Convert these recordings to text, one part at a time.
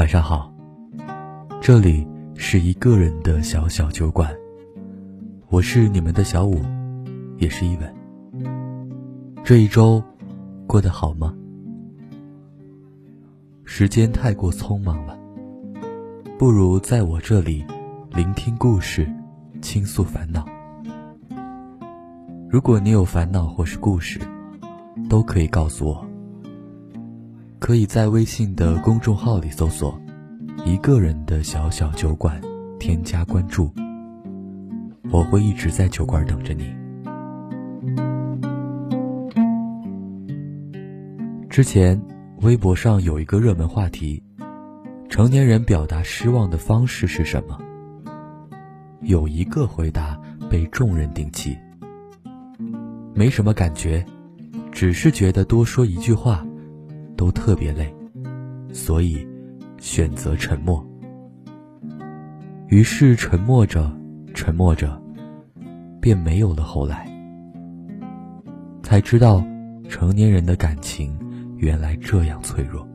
晚上好，这里是一个人的小小酒馆，我是你们的小五，也是一吻。这一周过得好吗？时间太过匆忙了，不如在我这里聆听故事，倾诉烦恼。如果你有烦恼或是故事，都可以告诉我。可以在微信的公众号里搜索“一个人的小小酒馆”，添加关注。我会一直在酒馆等着你。之前微博上有一个热门话题：成年人表达失望的方式是什么？有一个回答被众人顶起。没什么感觉，只是觉得多说一句话，都特别累，所以选择沉默。于是沉默着，沉默着，便没有了后来。才知道，成年人的感情原来这样脆弱。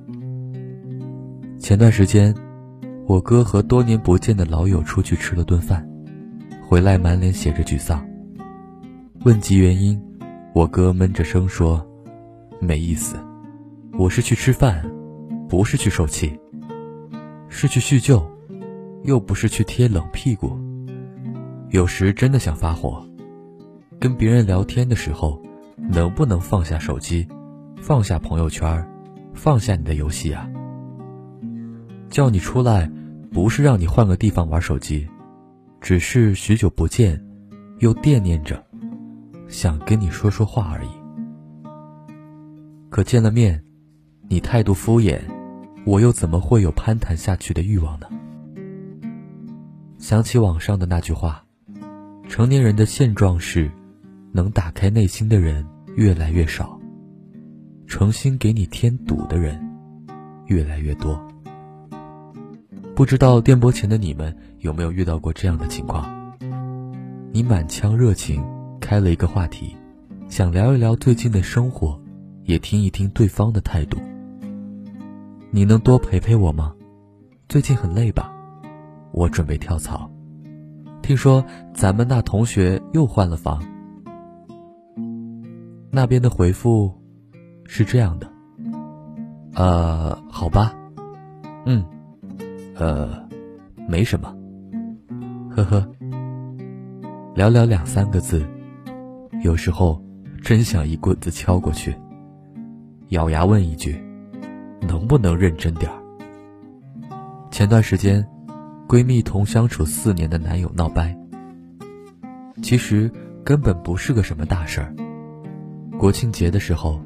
前段时间，我哥和多年不见的老友出去吃了顿饭，回来满脸写着沮丧，问及原因。我哥闷着声说：“没意思，我是去吃饭，不是去受气，是去叙旧，又不是去贴冷屁股。有时真的想发火，跟别人聊天的时候，能不能放下手机，放下朋友圈，放下你的游戏啊？叫你出来，不是让你换个地方玩手机，只是许久不见，又惦念着。”想跟你说说话而已，可见了面，你态度敷衍，我又怎么会有攀谈下去的欲望呢？想起网上的那句话：成年人的现状是，能打开内心的人越来越少，诚心给你添堵的人越来越多。不知道电波前的你们有没有遇到过这样的情况？你满腔热情。开了一个话题，想聊一聊最近的生活，也听一听对方的态度。你能多陪陪我吗？最近很累吧？我准备跳槽。听说咱们那同学又换了房。那边的回复是这样的：呃，好吧，嗯，呃，没什么，呵呵，寥寥两三个字。有时候，真想一棍子敲过去。咬牙问一句：“能不能认真点儿？”前段时间，闺蜜同相处四年的男友闹掰。其实根本不是个什么大事儿。国庆节的时候，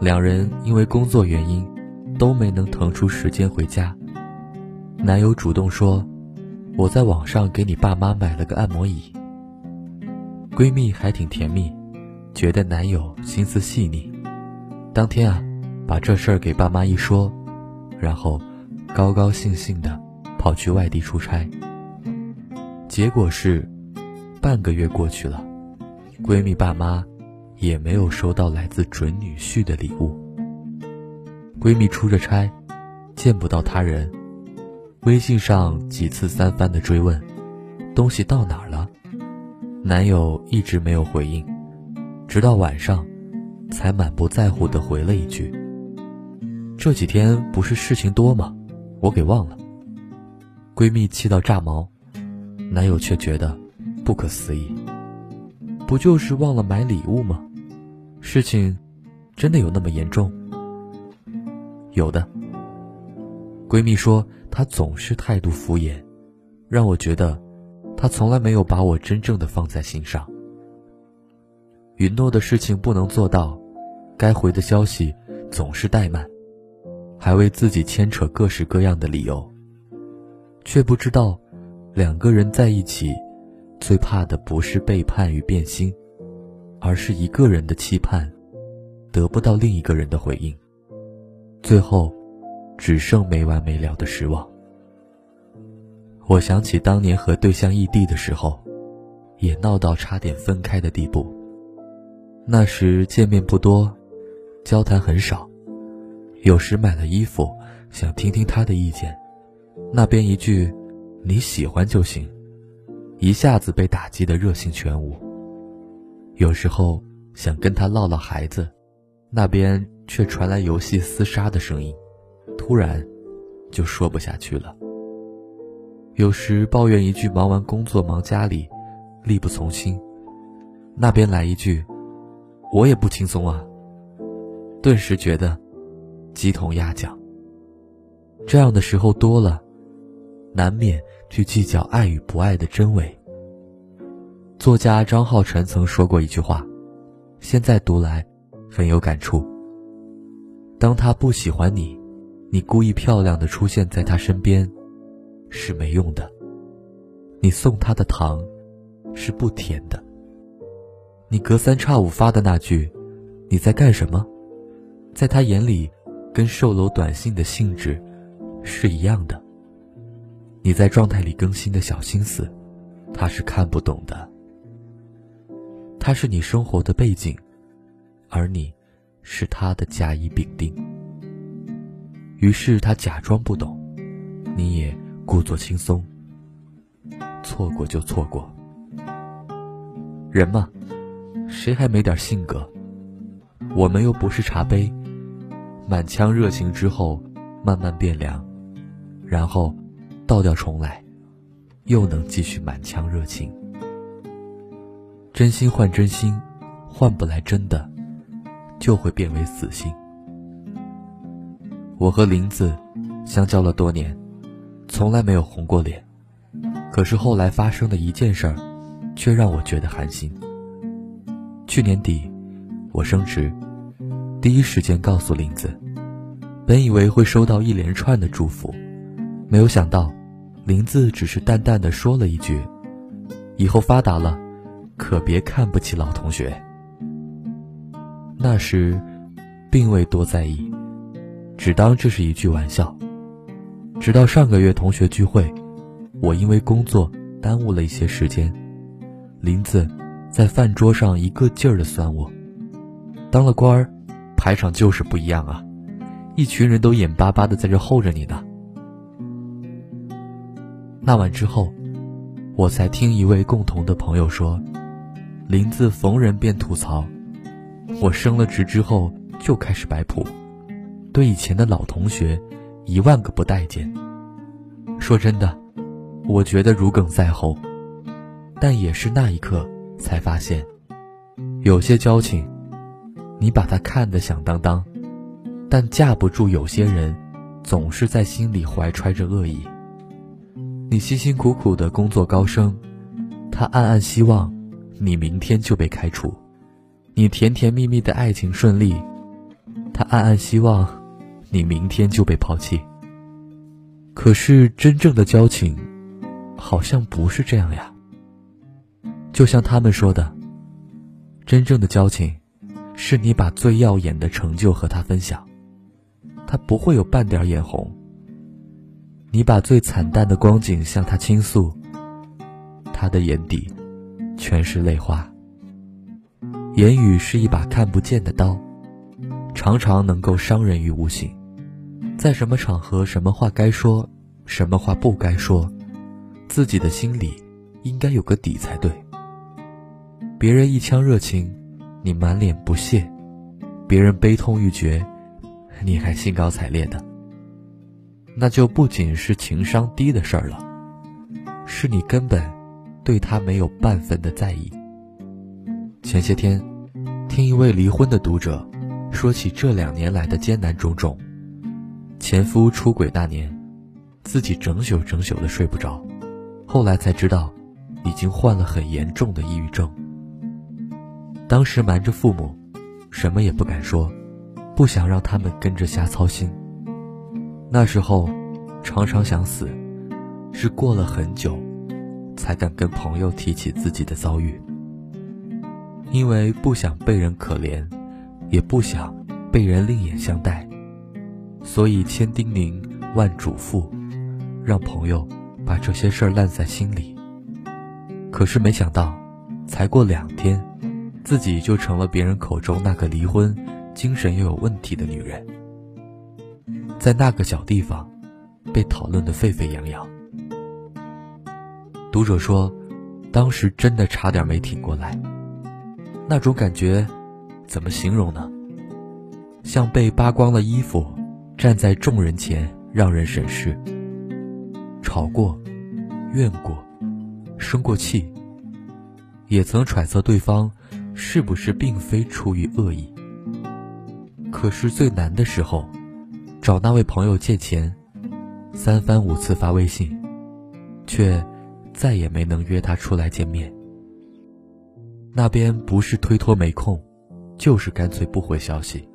两人因为工作原因，都没能腾出时间回家。男友主动说：“我在网上给你爸妈买了个按摩椅。”闺蜜还挺甜蜜，觉得男友心思细腻。当天啊，把这事儿给爸妈一说，然后高高兴兴的跑去外地出差。结果是，半个月过去了，闺蜜爸妈也没有收到来自准女婿的礼物。闺蜜出着差，见不到他人，微信上几次三番的追问，东西到哪儿了？男友一直没有回应，直到晚上，才满不在乎的回了一句：“这几天不是事情多吗？我给忘了。”闺蜜气到炸毛，男友却觉得不可思议：“不就是忘了买礼物吗？事情真的有那么严重？”有的。闺蜜说：“他总是态度敷衍，让我觉得。”他从来没有把我真正的放在心上，允诺的事情不能做到，该回的消息总是怠慢，还为自己牵扯各式各样的理由，却不知道，两个人在一起，最怕的不是背叛与变心，而是一个人的期盼，得不到另一个人的回应，最后，只剩没完没了的失望。我想起当年和对象异地的时候，也闹到差点分开的地步。那时见面不多，交谈很少，有时买了衣服，想听听他的意见，那边一句“你喜欢就行”，一下子被打击的热情全无。有时候想跟他唠唠孩子，那边却传来游戏厮杀的声音，突然就说不下去了。有时抱怨一句忙完工作忙家里，力不从心，那边来一句“我也不轻松啊”，顿时觉得鸡同鸭讲。这样的时候多了，难免去计较爱与不爱的真伪。作家张浩晨曾说过一句话，现在读来很有感触。当他不喜欢你，你故意漂亮的出现在他身边，是没用的。你送他的糖，是不甜的。你隔三差五发的那句“你在干什么”，在他眼里，跟售楼短信的性质。是一样的。你在状态里更新的小心思，他是看不懂的。他是你生活的背景，而你，是他的甲乙丙丁。于是他假装不懂，你也故作轻松。错过就错过。人嘛，谁还没点性格？我们又不是茶杯，满腔热情之后，慢慢变凉。然后，倒掉重来，又能继续满腔热情。真心换真心，换不来真的，就会变为死心。我和林子相交了多年，从来没有红过脸，可是后来发生的一件事儿，却让我觉得寒心。去年底，我升职，第一时间告诉林子，本以为会收到一连串的祝福。没有想到，林子只是淡淡的说了一句：“以后发达了，可别看不起老同学。”那时，并未多在意，只当这是一句玩笑。直到上个月同学聚会，我因为工作耽误了一些时间，林子在饭桌上一个劲儿的酸我：“当了官儿，排场就是不一样啊，一群人都眼巴巴的在这候着你呢。”那晚之后，我才听一位共同的朋友说，林子逢人便吐槽，我升了职之后就开始摆谱，对以前的老同学一万个不待见。说真的，我觉得如鲠在喉，但也是那一刻才发现，有些交情，你把它看得响当当，但架不住有些人总是在心里怀揣着恶意。你辛辛苦苦的工作高升，他暗暗希望你明天就被开除；你甜甜蜜蜜的爱情顺利，他暗暗希望你明天就被抛弃。可是真正的交情，好像不是这样呀。就像他们说的，真正的交情，是你把最耀眼的成就和他分享，他不会有半点眼红。你把最惨淡的光景向他倾诉，他的眼底全是泪花。言语是一把看不见的刀，常常能够伤人于无形。在什么场合，什么话该说，什么话不该说，自己的心里应该有个底才对。别人一腔热情，你满脸不屑；别人悲痛欲绝，你还兴高采烈的。那就不仅是情商低的事儿了，是你根本对他没有半分的在意。前些天，听一位离婚的读者说起这两年来的艰难种种。前夫出轨那年，自己整宿整宿的睡不着，后来才知道，已经患了很严重的抑郁症。当时瞒着父母，什么也不敢说，不想让他们跟着瞎操心。那时候，常常想死，是过了很久，才敢跟朋友提起自己的遭遇。因为不想被人可怜，也不想被人另眼相待，所以千叮咛万嘱咐，让朋友把这些事儿烂在心里。可是没想到，才过两天，自己就成了别人口中那个离婚、精神又有问题的女人。在那个小地方被讨论得沸沸扬扬。读者说，当时真的差点没挺过来，那种感觉怎么形容呢？像被扒光了衣服，站在众人前让人审视。吵过，怨过，生过气，也曾揣测对方是不是并非出于恶意。可是最难的时候，找那位朋友借钱，三番五次发微信，却。再也没能约他出来见面。那边不是推脱没空，就是干脆不回消息。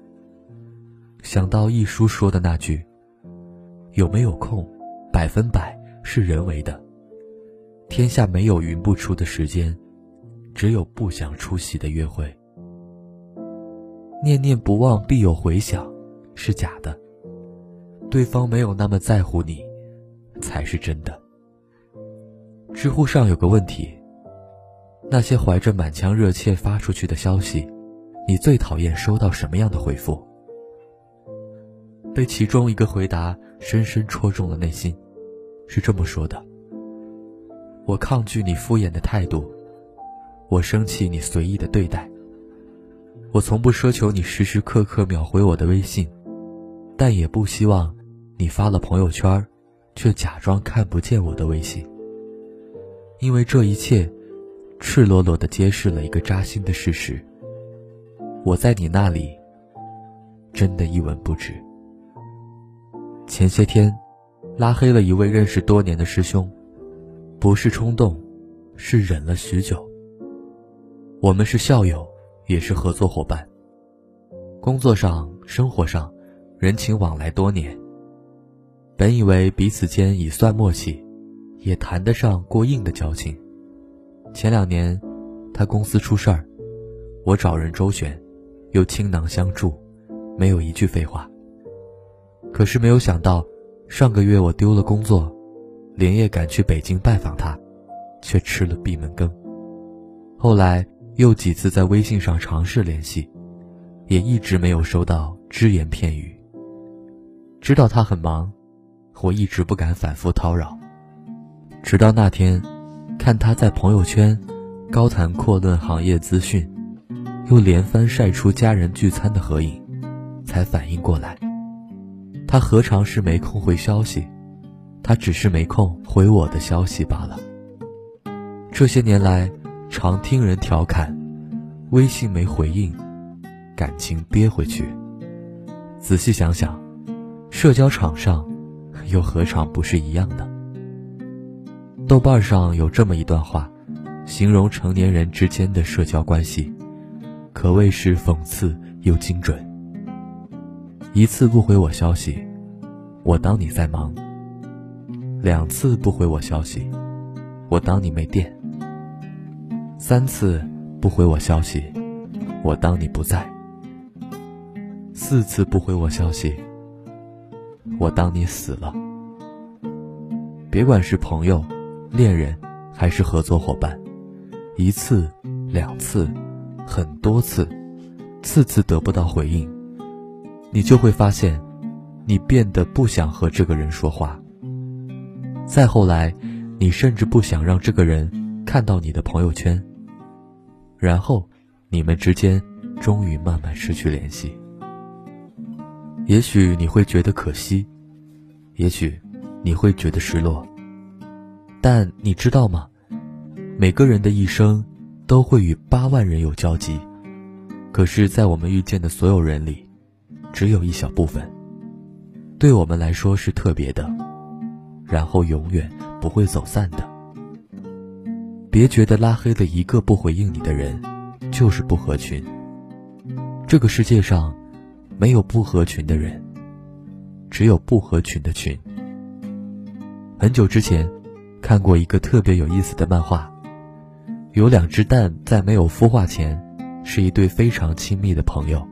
想到一书说的那句：“有没有空，百分百是人为的。天下没有云不出的时间，只有不想出席的约会。念念不忘必有回响，是假的。对方没有那么在乎你，才是真的。”知乎上有个问题：那些怀着满腔热切发出去的消息，你最讨厌收到什么样的回复？被其中一个回答深深戳中了内心，是这么说的：“我抗拒你敷衍的态度，我生气你随意的对待，我从不奢求你时时刻刻秒回我的微信，但也不希望你发了朋友圈，却假装看不见我的微信。”因为这一切，赤裸裸的揭示了一个扎心的事实：我在你那里，真的一文不值。前些天，拉黑了一位认识多年的师兄，不是冲动，是忍了许久。我们是校友，也是合作伙伴，工作上、生活上，人情往来多年。本以为彼此间已算默契。也谈得上过硬的交情。前两年，他公司出事儿，我找人周旋，又倾囊相助，没有一句废话。可是没有想到，上个月我丢了工作，连夜赶去北京拜访他，却吃了闭门羹。后来又几次在微信上尝试联系，也一直没有收到只言片语。知道他很忙，我一直不敢反复叨扰。直到那天，看他在朋友圈高谈阔论行业资讯，又连番晒出家人聚餐的合影，才反应过来，他何尝是没空回消息，他只是没空回我的消息罢了。这些年来，常听人调侃，微信没回应，感情憋回去。仔细想想，社交场上，又何尝不是一样的？豆瓣上有这么一段话，形容成年人之间的社交关系，可谓是讽刺又精准。一次不回我消息，我当你在忙；两次不回我消息，我当你没电；三次不回我消息，我当你不在；四次不回我消息，我当你死了。别管是朋友。恋人，还是合作伙伴，一次、两次、很多次，次次得不到回应，你就会发现，你变得不想和这个人说话。再后来，你甚至不想让这个人看到你的朋友圈。然后，你们之间终于慢慢失去联系。也许你会觉得可惜，也许你会觉得失落。但你知道吗？每个人的一生都会与八万人有交集，可是，在我们遇见的所有人里，只有一小部分，对我们来说是特别的，然后永远不会走散的。别觉得拉黑了一个不回应你的人，就是不合群。这个世界上，没有不合群的人，只有不合群的群。很久之前。看过一个特别有意思的漫画，有两只蛋在没有孵化前，是一对非常亲密的朋友，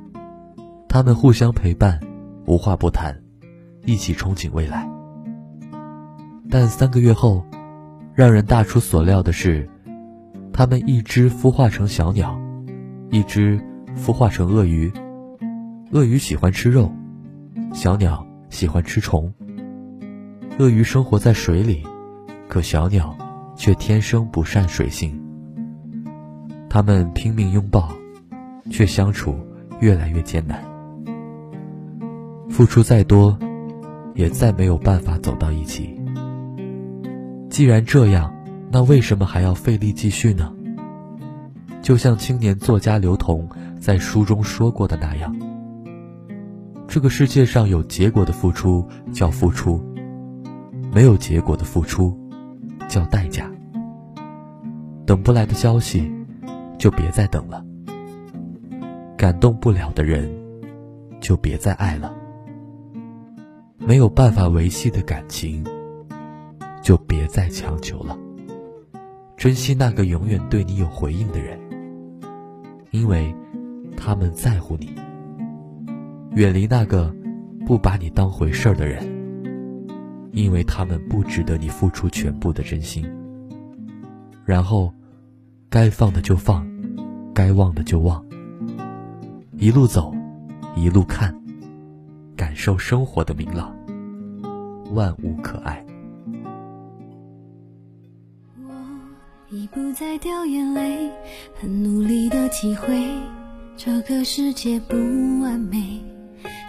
他们互相陪伴，无话不谈，一起憧憬未来。但三个月后，让人大出所料的是，他们一只孵化成小鸟，一只孵化成鳄鱼。鳄鱼喜欢吃肉，小鸟喜欢吃虫。鳄鱼生活在水里，可小鸟却天生不善水性。它们拼命拥抱，却相处越来越艰难。付出再多，也再没有办法走到一起。既然这样，那为什么还要费力继续呢？就像青年作家刘同在书中说过的那样。这个世界上有结果的付出叫付出，没有结果的付出叫代价。等不来的消息，就别再等了；感动不了的人，就别再爱了；没有办法维系的感情，就别再强求了。珍惜那个永远对你有回应的人，因为他们在乎你。远离那个不把你当回事儿的人，因为他们不值得你付出全部的真心。然后，该放的就放，该忘的就忘。一路走，一路看，感受生活的明朗，万物可爱。已不再掉眼泪，很努力的体会这个世界不完美。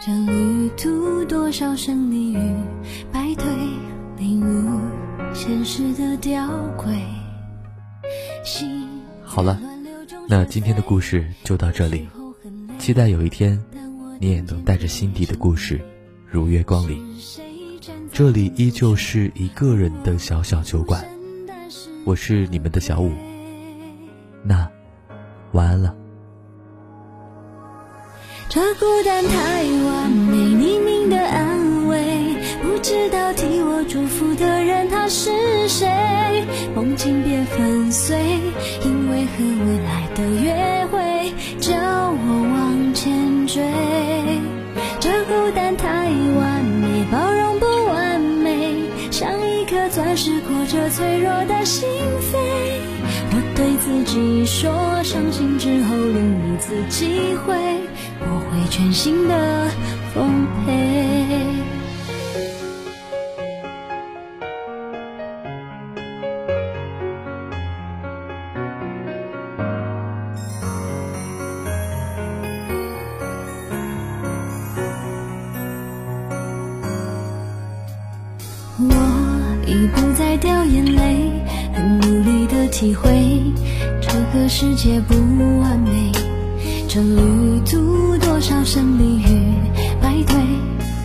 这旅途多少胜利与败退，领悟现实的吊诡。好了，那今天的故事就到这里。期待有一天，你也能带着心底的故事如约光临。这里依旧是一个人的小小酒馆，我是你们的小五。那晚安了。这孤单太完美，匿名的安慰，不知道替我祝福的人他是谁？梦境别粉碎，因为和未来的约会，叫我往前追。这孤单太完美，包容不完美，像一颗钻石裹着脆弱心扉。我对自己说，伤心之后另一次机会。我会全心的奉陪。体会这个世界不完美。这旅途多少胜利与败退，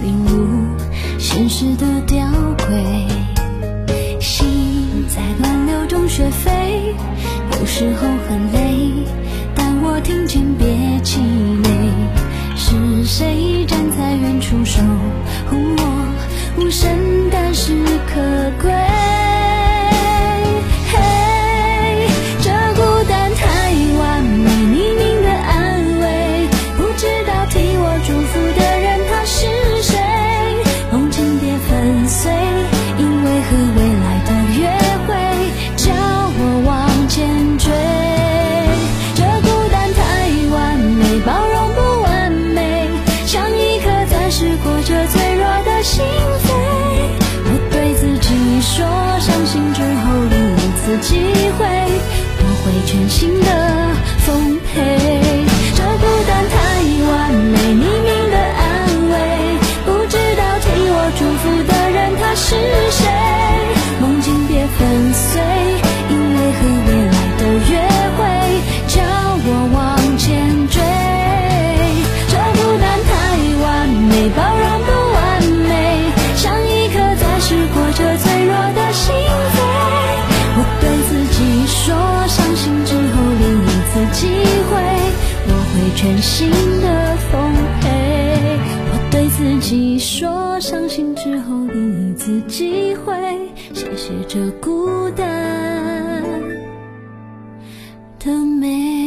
领悟现实的吊诡。心在乱流中学飞，有时候很累，但我听见别气馁。是谁站在远处守护我？无声但是可贵。心的奉陪，我对自己说，相信之后第一次机会，谢谢这孤单。的美。